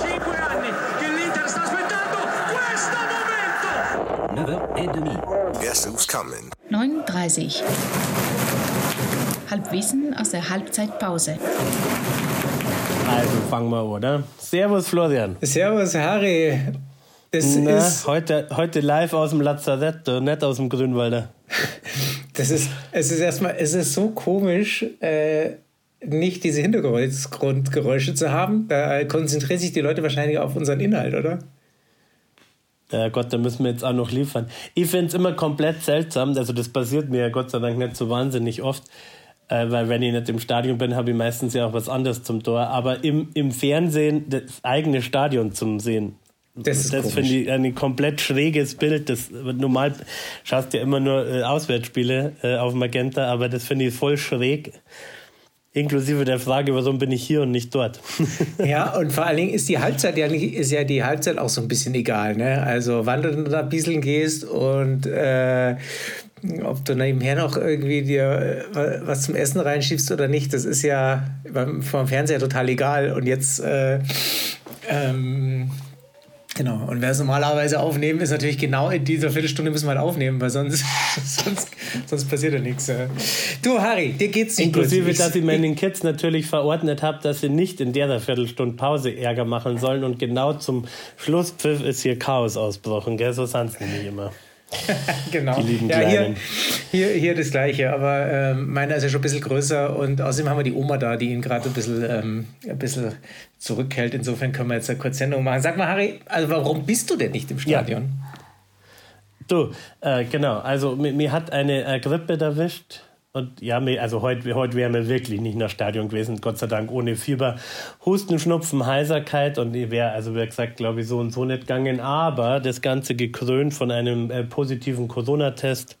Cinque anni che l'Inter sta aspettando questo momento! 9h30. Guess who's coming? 39. Halbwissen aus der Halbzeitpause. Also fangen wir, oder? Servus, Florian. Servus, Harry. Es Na, ist, heute, heute live aus dem Lazarett, nicht aus dem Grünwalder. das ist, es ist erstmal, es ist so komisch, äh, nicht diese Hintergrundgeräusche zu haben. Da konzentrieren sich die Leute wahrscheinlich auf unseren Inhalt, oder? Ja Gott, da müssen wir jetzt auch noch liefern. Ich finde es immer komplett seltsam, also das passiert mir ja Gott sei Dank nicht so wahnsinnig oft, äh, weil wenn ich nicht im Stadion bin, habe ich meistens ja auch was anderes zum Tor. Aber im, im Fernsehen das eigene Stadion zum Sehen, Das ist das finde ich ein komplett schräges Bild. Das, normal schaust du ja immer nur äh, Auswärtsspiele äh, auf Magenta, aber das finde ich voll schräg. Inklusive der Frage, warum bin ich hier und nicht dort? Ja, und vor allen Dingen ist die Halbzeit ja nicht, ist ja die Halbzeit auch so ein bisschen egal, ne? Also wann du da bisseln gehst und äh, ob du nebenher noch irgendwie dir äh, was zum Essen reinschiebst oder nicht, das ist ja beim, vom Fernseher total egal. Und jetzt äh, ähm, Genau, und wer es normalerweise aufnehmen, ist natürlich genau in dieser Viertelstunde müssen wir halt aufnehmen, weil sonst, sonst, sonst passiert ja nichts. Du, Harry, dir geht's nicht Inklusive, gut. dass ich meinen Kids natürlich verordnet habe, dass sie nicht in der Viertelstunde Pause Ärger machen sollen und genau zum Schlusspfiff ist hier Chaos ausbrochen, gell? So sind nämlich immer. genau. Die lieben ja, hier, Kleinen. hier, hier das Gleiche, aber ähm, meiner ist ja schon ein bisschen größer und außerdem haben wir die Oma da, die ihn gerade ein bisschen, ähm, ein bisschen zurückhält. Insofern können wir jetzt eine kurze Sendung machen. Sag mal, Harry, also warum bist du denn nicht im Stadion? Du, äh, genau, also mir, mir hat eine äh, Grippe erwischt. Und ja, also heute heute wären wir wirklich nicht nach Stadion gewesen, Gott sei Dank ohne Fieber. Husten, Schnupfen, Heiserkeit und ich wäre, also wie gesagt, glaube ich, so und so nicht gegangen. Aber das Ganze gekrönt von einem äh, positiven Corona-Test.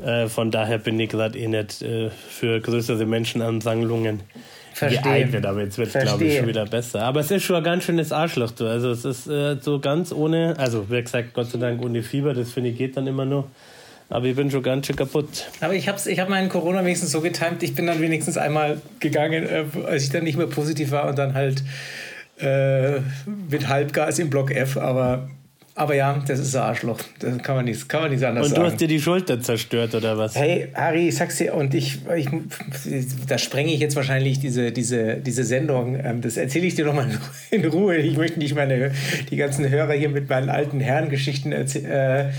Äh, von daher bin ich gerade eh nicht äh, für größere Menschenansammlungen geeignet. Aber jetzt wird es, glaube ich, schon wieder besser. Aber es ist schon ein ganz schönes Arschloch. Du. Also es ist äh, so ganz ohne, also wie gesagt, Gott sei Dank ohne Fieber, das finde ich geht dann immer nur. Aber ich bin schon ganz schön kaputt. Aber ich habe ich hab meinen Corona wenigstens so getimt, ich bin dann wenigstens einmal gegangen, äh, als ich dann nicht mehr positiv war und dann halt äh, mit Halbgas im Block F. Aber, aber ja, das ist ein Arschloch. Das kann man nicht, kann man nicht anders Und du sagen. hast dir die Schulter zerstört oder was? Hey, Harry, ich sag's dir, und ich, ich da sprenge ich jetzt wahrscheinlich diese, diese, diese Sendung. Ähm, das erzähle ich dir nochmal in Ruhe. Ich möchte nicht meine, die ganzen Hörer hier mit meinen alten Herrengeschichten erzählen. Äh,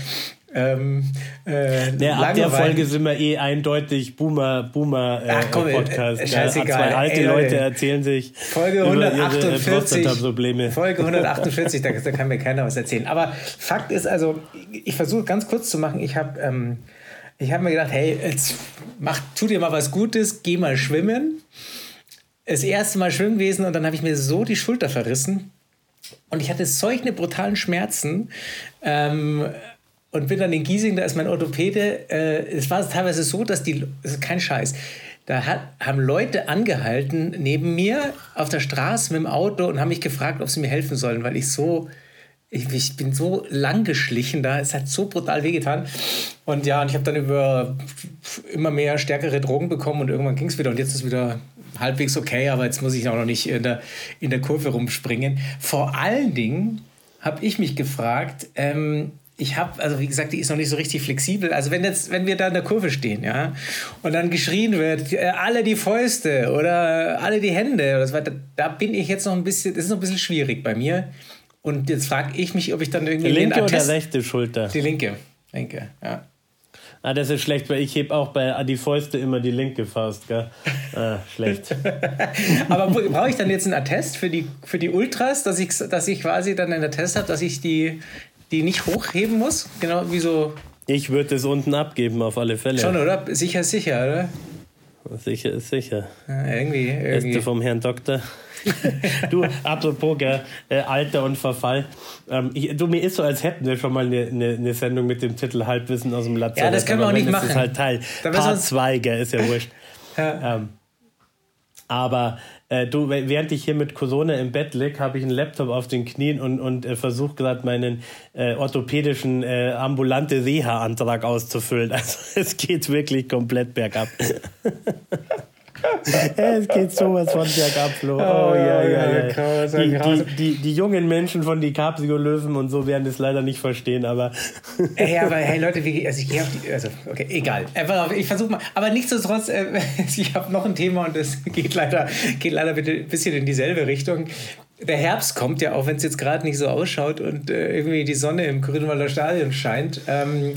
ähm, äh, Ja, ab der. Folge sind wir eh eindeutig Boomer, Boomer äh, Ach, komm, äh, Podcast. äh, scheißegal. Zwei alte Ey, Leute erzählen sich Folge über ihre äh, 148. Prostata-Probleme. Folge 148, da, da kann mir keiner was erzählen. Aber Fakt ist also, ich versuche ganz kurz zu machen. Ich habe ähm, ich hab mir gedacht, hey, jetzt mach, tu dir mal was Gutes, geh mal schwimmen. Das erste Mal schwimmen gewesen und dann habe ich mir so die Schulter verrissen. Und ich hatte solche brutalen Schmerzen. Ähm, und bin dann in Giesing, da ist mein Orthopäde. Äh, es war teilweise so, dass die, das ist kein Scheiß, da hat, haben Leute angehalten neben mir auf der Straße mit dem Auto und haben mich gefragt, ob sie mir helfen sollen, weil ich so, ich, ich bin so lang geschlichen da, es hat so brutal wehgetan. Und ja, und ich habe dann über immer mehr stärkere Drogen bekommen und irgendwann ging es wieder und jetzt ist wieder halbwegs okay, aber jetzt muss ich auch noch nicht in der, in der Kurve rumspringen. Vor allen Dingen habe ich mich gefragt, ähm, ich habe, also wie gesagt, die ist noch nicht so richtig flexibel. Also wenn jetzt, wenn wir da in der Kurve stehen, ja, und dann geschrien wird, äh, alle die Fäuste oder alle die Hände oder so weiter, da bin ich jetzt noch ein bisschen, das ist noch ein bisschen schwierig bei mir. Und jetzt frage ich mich, ob ich dann irgendwie Die linke oder rechte Schulter? Die linke, linke, ja. Ah, das ist schlecht, weil ich heb auch bei die Fäuste immer die linke Faust, gell? Ah, schlecht. Aber bra- brauche ich dann jetzt einen Attest für die, für die Ultras, dass ich, dass ich quasi dann einen Attest habe, dass ich die, die nicht hochheben muss? Genau wie so. Ich würde es unten abgeben, auf alle Fälle. Schon, oder? Sicher, sicher, oder? Sicher ist sicher. Ja, irgendwie. Beste irgendwie. vom Herrn Doktor. du, apropos gell, äh, Alter und Verfall. Ähm, ich, du, mir ist so, als hätten wir schon mal eine, eine, eine Sendung mit dem Titel Halbwissen aus dem Lazarett. Ja, das können wir auch nicht machen. Das ist halt Teil Part uns- 2, gell, ist ja wurscht. Ja. Ähm, Aber äh, du, während ich hier mit Corona im Bett lieg, habe ich einen Laptop auf den Knien und, und äh, versuche gerade meinen äh, orthopädischen äh, ambulante Reha-Antrag auszufüllen. Also es geht wirklich komplett bergab. es geht sowas von bergab, Flo. Oh, oh ja, ja, ja. Die, die, die, die, jungen Menschen von die Capsio-Löwen und so werden es leider nicht verstehen, aber. hey, aber hey Leute, wie, also ich gehe auf die. Also, okay, egal. Einfach ich versuche mal. Aber nichtsdestotrotz, äh, ich habe noch ein Thema und das geht leider, geht leider ein bisschen in dieselbe Richtung der Herbst kommt ja, auch wenn es jetzt gerade nicht so ausschaut und äh, irgendwie die Sonne im Grünwalder Stadion scheint. Ähm,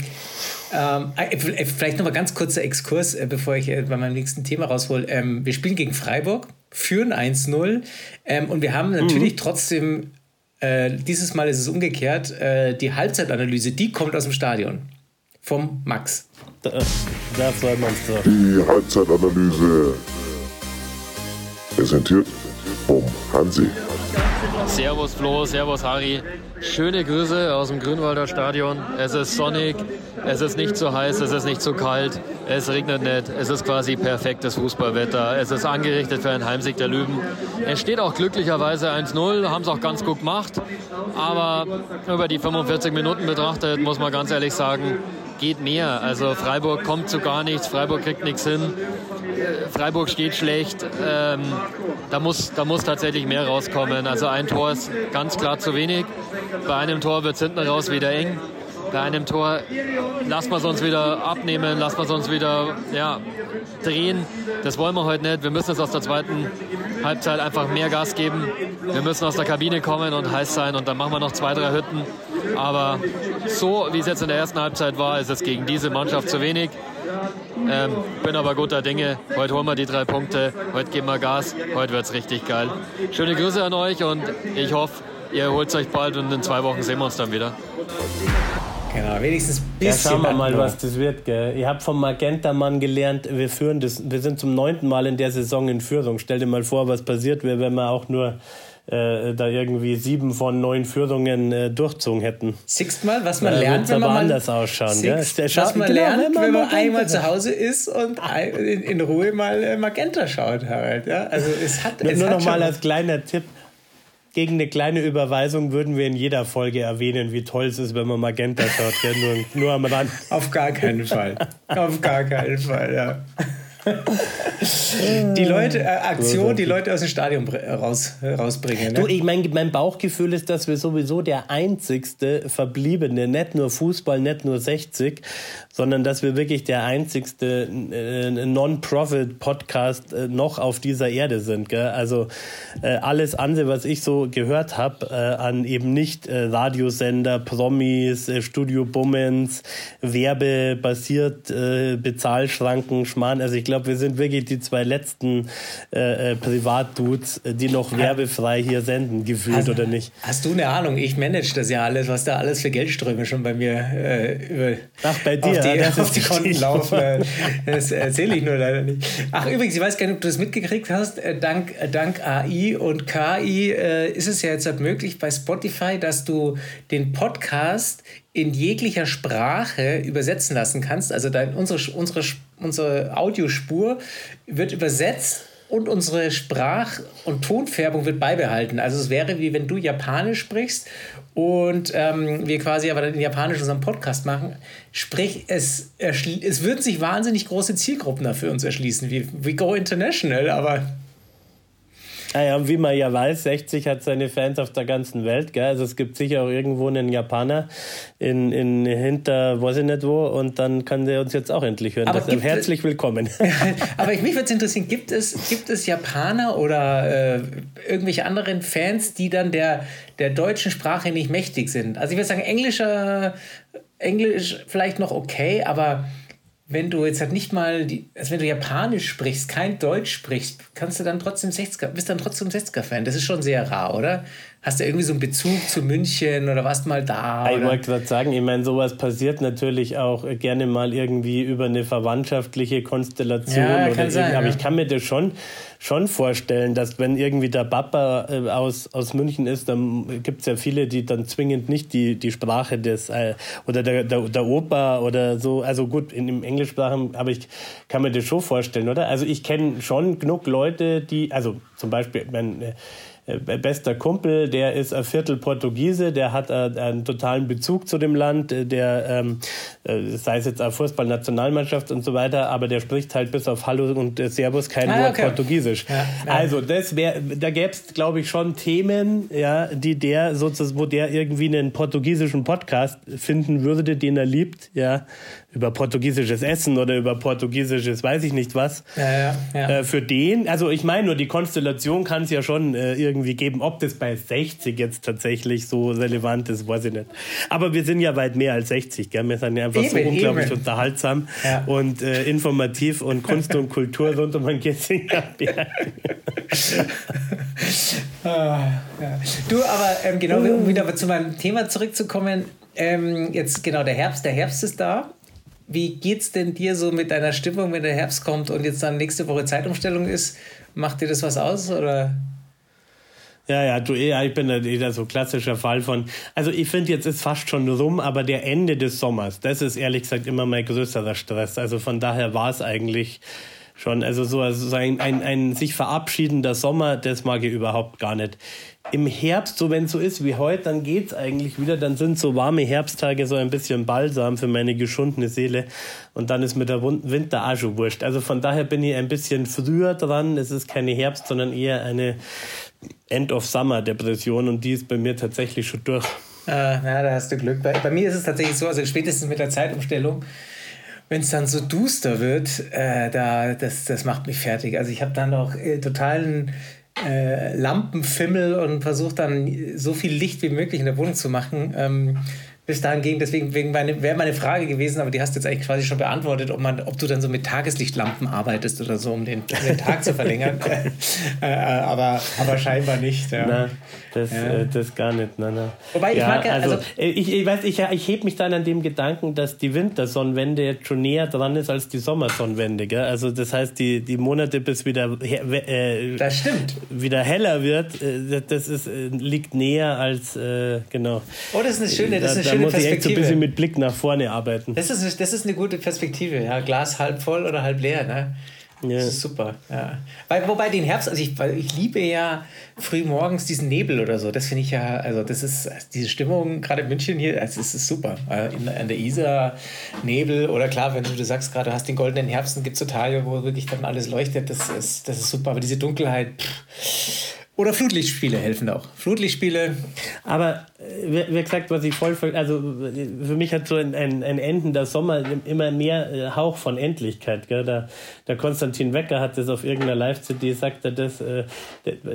ähm, äh, äh, vielleicht noch mal ganz kurzer Exkurs, äh, bevor ich äh, bei meinem nächsten Thema raushole. Ähm, wir spielen gegen Freiburg, führen 1-0 ähm, und wir haben natürlich mhm. trotzdem, äh, dieses Mal ist es umgekehrt, äh, die Halbzeitanalyse, die kommt aus dem Stadion. Vom Max. Das, war man so. Die Halbzeitanalyse präsentiert vom Hansi. Servus Flo, Servus Harry. Schöne Grüße aus dem Grünwalder Stadion. Es ist sonnig, es ist nicht zu heiß, es ist nicht zu kalt, es regnet nicht. Es ist quasi perfektes Fußballwetter. Es ist angerichtet für einen Heimsieg der Löwen. Es steht auch glücklicherweise 1-0, haben es auch ganz gut gemacht. Aber über die 45 Minuten betrachtet, muss man ganz ehrlich sagen, geht mehr. Also Freiburg kommt zu gar nichts, Freiburg kriegt nichts hin. Freiburg steht schlecht. Ähm, da, muss, da muss tatsächlich mehr rauskommen. Also ein Tor ist ganz klar zu wenig. Bei einem Tor wird es hinten raus wieder eng. Bei einem Tor lassen wir es uns wieder abnehmen, lassen wir es uns wieder ja, drehen. Das wollen wir heute nicht. Wir müssen jetzt aus der zweiten Halbzeit einfach mehr Gas geben. Wir müssen aus der Kabine kommen und heiß sein und dann machen wir noch zwei, drei Hütten. Aber so, wie es jetzt in der ersten Halbzeit war, ist es gegen diese Mannschaft zu wenig. Ähm, bin aber guter Dinge. Heute holen wir die drei Punkte. Heute geben wir Gas. Heute wird es richtig geil. Schöne Grüße an euch und ich hoffe, ihr holt es euch bald und in zwei Wochen sehen wir uns dann wieder. Genau, wenigstens ein bisschen. Ja, schauen wir mal, was das wird. Gell? Ich habe vom Magenta-Mann gelernt, wir führen das, wir sind zum neunten Mal in der Saison in Führung. Stell dir mal vor, was passiert wäre, wenn wir auch nur äh, da irgendwie sieben von neun Führungen äh, durchzogen hätten. Siehst mal, was man äh, lernt, wenn man aber anders ausschauen. Siehst, ja? Was man genau, lernt, wenn man, wenn man einmal zu Hause ist und in, in Ruhe mal äh, Magenta schaut, Harald. Ja? Also es hat, es nur hat noch mal als kleiner Tipp gegen eine kleine Überweisung würden wir in jeder Folge erwähnen, wie toll es ist, wenn man Magenta schaut. Gell? Nur, nur am Rand. Auf gar keinen Fall. Auf gar keinen Fall, ja die Leute, äh, Aktion, die Leute aus dem Stadion raus, rausbringen. Ne? Du, ich mein, mein Bauchgefühl ist, dass wir sowieso der einzigste verbliebene, nicht nur Fußball, nicht nur 60, sondern dass wir wirklich der einzigste äh, Non-Profit-Podcast äh, noch auf dieser Erde sind. Gell? Also äh, alles andere, was ich so gehört habe, äh, an eben nicht äh, Radiosender, Promis, äh, Studio Bummens, werbebasiert, Bezahlschranken, Schmarrn. Also ich glaube, wir sind wirklich die zwei letzten Privatdudes, die noch werbefrei hier senden, gefühlt hast, oder nicht. Hast du eine Ahnung? Ich manage das ja alles, was da alles für Geldströme schon bei mir über. Ach, bei dir? Die, ja, auf die Konten laufen. Das erzähle ich nur leider nicht. Ach, übrigens, ich weiß gar nicht, ob du das mitgekriegt hast. Äh, dank, äh, dank AI und KI äh, ist es ja jetzt halt möglich bei Spotify, dass du den Podcast in jeglicher Sprache übersetzen lassen kannst. Also dein, unsere, unsere, unsere Audiospur wird übersetzt und unsere Sprach- und Tonfärbung wird beibehalten. Also es wäre wie wenn du Japanisch sprichst und ähm, wir quasi aber dann in Japanisch unseren Podcast machen. Sprich, es, es würden sich wahnsinnig große Zielgruppen dafür uns erschließen. wie we go international, aber naja, und wie man ja weiß, 60 hat seine Fans auf der ganzen Welt. Gell? Also es gibt sicher auch irgendwo einen Japaner in, in hinter, weiß ich nicht wo, und dann kann der uns jetzt auch endlich hören. Aber Deshalb herzlich willkommen. Aber mich würde es interessieren, gibt es, gibt es Japaner oder äh, irgendwelche anderen Fans, die dann der, der deutschen Sprache nicht mächtig sind? Also ich würde sagen, Englischer, Englisch vielleicht noch okay, aber wenn du jetzt halt nicht mal, die, also wenn du Japanisch sprichst, kein Deutsch sprichst, kannst du dann trotzdem 60er, bist dann trotzdem 60er-Fan. Das ist schon sehr rar, oder? Hast du irgendwie so einen Bezug zu München oder warst mal da? Ich wollte gerade sagen, ich meine, sowas passiert natürlich auch gerne mal irgendwie über eine verwandtschaftliche Konstellation. Ja, oder sein, aber ja. ich kann mir das schon, schon vorstellen, dass wenn irgendwie der Papa äh, aus, aus München ist, dann gibt es ja viele, die dann zwingend nicht die, die Sprache des äh, oder der, der, der Opa oder so, also gut, in dem Englischsprachen, aber ich kann mir das schon vorstellen, oder? Also ich kenne schon genug Leute, die, also zum Beispiel, mein, äh, äh, bester Kumpel, der ist ein Viertel Portugiese, der hat äh, einen totalen Bezug zu dem Land, äh, der ähm, äh, sei es jetzt auch Fußballnationalmannschaft und so weiter, aber der spricht halt bis auf Hallo und äh, Servus kein Ah, Wort okay. Portugiesisch. Ja, ja. Also das wäre, da gäbe es, glaube ich, schon Themen, ja, die der sozusagen, wo der irgendwie einen portugiesischen Podcast finden würde, den er liebt, ja, über portugiesisches Essen oder über portugiesisches, weiß ich nicht was. Ja. Äh, für den, also ich meine nur, die Konstellation kann es ja schon äh, irgendwie geben. Ob das bei 60 jetzt tatsächlich so relevant ist, weiß ich nicht. Aber wir sind ja weit mehr als 60, gell? Wir sind ja einfach so Eben, unglaublich eben. unterhaltsam Ja. und äh, informativ und Kunst und Kultur rund um ein. Ah, ja. Du, aber ähm, genau, um wieder zu meinem Thema zurückzukommen, ähm, jetzt genau der Herbst, der Herbst ist da. Wie geht's denn dir so mit deiner Stimmung, wenn der Herbst kommt und jetzt dann nächste Woche Zeitumstellung ist? Macht dir das was aus oder? Ja, ja, du, ja, ich bin da wieder so klassischer Fall von. Also ich finde, jetzt ist fast schon rum, aber der Ende des Sommers, das ist ehrlich gesagt immer mein größerer Stress. Also von daher war es eigentlich schon, also so, also so ein, ein, ein sich verabschiedender Sommer, das mag ich überhaupt gar nicht. Im Herbst, so wenn es so ist wie heute, dann geht's eigentlich wieder. Dann sind so warme Herbsttage so ein bisschen Balsam für meine geschundene Seele. Und dann ist mit der Winter auch schon wurscht. Also von daher bin ich ein bisschen früher dran. Es ist keine Herbst, sondern eher eine End-of-Summer-Depression. Und die ist bei mir tatsächlich schon durch. Äh, na, da hast du Glück. Bei, bei mir ist es tatsächlich so, also spätestens mit der Zeitumstellung, wenn es dann so duster wird, äh, da, das, das macht mich fertig. Also ich habe dann auch äh, totalen äh, Lampenfimmel und versuche dann so viel Licht wie möglich in der Wohnung zu machen. Ähm, bis dahin ging, deswegen wäre meine Frage gewesen, aber die hast du jetzt eigentlich quasi schon beantwortet, ob, man, ob du dann so mit Tageslichtlampen arbeitest oder so, um den, um den Tag zu verlängern. äh, äh, aber, aber scheinbar nicht. Ja. Na, das, äh, das gar nicht. Na, na. Wobei, ich mag ja- also, also- äh, ich, ich weiß, ich, ich heb mich dann an dem Gedanken, dass die Wintersonnenwende jetzt schon näher dran ist als die Sommersonnenwende. Gell? Also das heißt, die, die Monate bis wieder äh, Das stimmt. wieder heller wird, äh, das ist, liegt näher als genau. Oh, das ist eine schöne, das ist eine da, schöne muss ich echt so ein bisschen mit Blick nach vorne arbeiten. Das ist, das ist eine gute Perspektive, ja. Glas halb voll oder halb leer, ne? Ja. Das ist super, ja. Weil, wobei den Herbst, also ich, weil ich liebe ja früh morgens diesen Nebel oder so. Das finde ich ja, also das ist also diese Stimmung, gerade in München hier, also es ist super. In, an der Isar, Nebel oder klar, wenn du, du sagst gerade, du hast den goldenen Herbst, gibt es so Tage, wo wirklich dann alles leuchtet. Das ist, das ist super. Aber diese Dunkelheit, pff. Oder Flutlichtspiele helfen auch. Flutlichtspiele, Aber äh, wie gesagt, was ich voll, also für mich hat so ein, ein, ein endender Sommer immer mehr äh, Hauch von Endlichkeit. Gell? Der, der Konstantin Wecker hat das auf irgendeiner Live-CD, sagt er das, äh,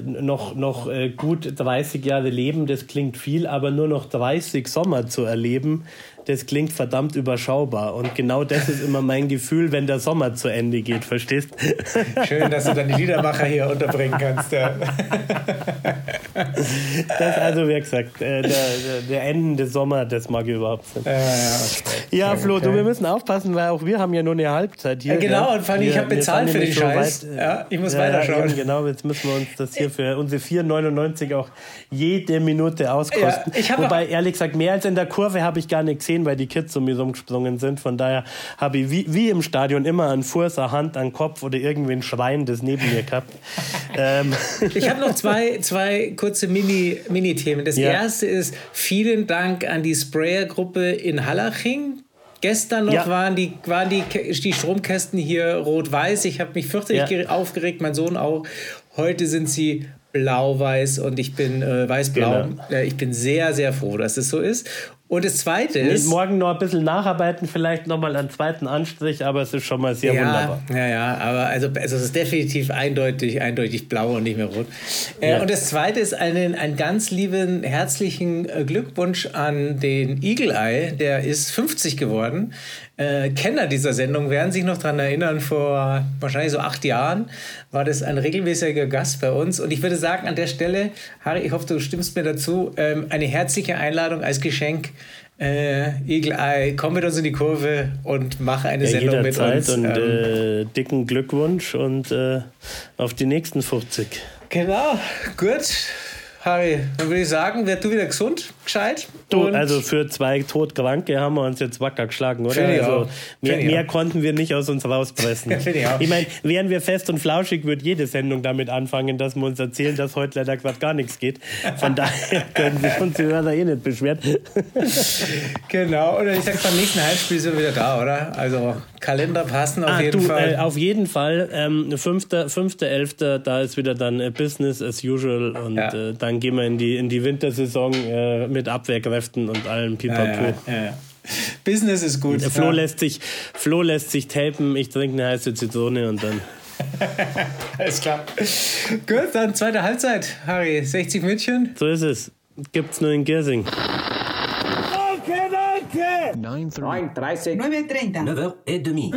noch, noch äh, gut 30 Jahre leben, das klingt viel, aber nur noch 30 Sommer zu erleben, das klingt verdammt überschaubar. Und genau das ist immer mein Gefühl, wenn der Sommer zu Ende geht, verstehst? schön, dass du dann die Liedermacher hier unterbringen kannst. Ja. Das also, wie gesagt, äh, der, der, endende Sommer, das mag ich überhaupt nicht. Ja, ja, Ja, okay. Flo, du, wir müssen aufpassen, weil auch wir haben ja nur eine Halbzeit hier. Ja, genau, gell? und vor allem, ich Wir- hab wir bezahlt für den Scheiß. äh, Ja, ich muss ja, weiterschauen. eben, Genau, jetzt müssen wir uns das hier für unsere 4,99 auch jede Minute auskosten. Ja, Wobei, ehrlich gesagt, mehr als in der Kurve habe ich gar nicht gesehen, weil die Kids um mich rumgesprungen sind. Von daher habe ich wie, wie im Stadion immer einen Fuß, eine Hand, einen Kopf oder irgendwie ein Schwein, das neben mir gehabt. ähm, Ich habe noch zwei, zwei kurze Mini- Mini-Themen. das Ja. erste ist, vielen Dank an die Sprayer-Gruppe in Hallaching. Gestern noch Ja. waren, die, waren die, die Stromkästen hier rot-weiß. Ich habe mich fürchterlich Ja. ge- aufgeregt, mein Sohn auch. Heute sind sie blau-weiß und ich bin äh, weiß-blau. Genau. Äh, ich bin sehr, sehr froh, dass es so ist. Und das zweite ist. morgen noch ein bisschen nacharbeiten, vielleicht nochmal einen zweiten Anstrich, aber es ist schon mal sehr ja, wunderbar. Ja, ja, aber also, also es ist definitiv eindeutig, eindeutig blau und nicht mehr rot. Äh, Ja. Und das zweite ist einen, einen ganz lieben, herzlichen äh, Glückwunsch an den Eagle Eye. Der ist 50 geworden. Äh, Kenner dieser Sendung werden sich noch daran erinnern, vor wahrscheinlich so acht Jahren war das ein regelmäßiger Gast bei uns. Und ich würde sagen, an der Stelle, Harry, ich hoffe, du stimmst mir dazu, ähm, eine herzliche Einladung als Geschenk. Äh, Eagle-Eye, komm mit uns in die Kurve und mache eine Ja, Sendung mit uns. und ähm, äh, dicken Glückwunsch und äh, auf die nächsten 50. genau, gut. Harry, dann würde ich sagen, werd du wieder gesund, gescheit. Du, also für zwei Todkranke haben wir uns jetzt wacker geschlagen, oder? Also mehr, mehr konnten wir nicht aus uns rauspressen. Ich ich meine, wären wir fest und flauschig, würde jede Sendung damit anfangen, dass wir uns erzählen, dass heute leider gerade gar nichts geht. Von daher können sich uns die Hörer eh nicht beschweren. Genau, oder ich sag, beim nächsten Heimspiel sind wir wieder da, oder? Also Kalender passen auf Ah, jeden du, Fall. äh, auf jeden Fall. Ähm, 5.11., da ist wieder dann äh, Business as usual und Ja. äh, dann gehen wir in die, in die Wintersaison äh, mit Abwehrkräften und allem ja, Pipapo. ja, ja. Business ist gut. Der Flo, ja. lässt sich, Flo lässt sich tapen, ich trinke eine heiße Zitrone und dann. Alles klar. Gut, dann zweite Halbzeit, Harry. 60 München. So ist es. Gibt's nur in Giersing. 9.30. 9h30.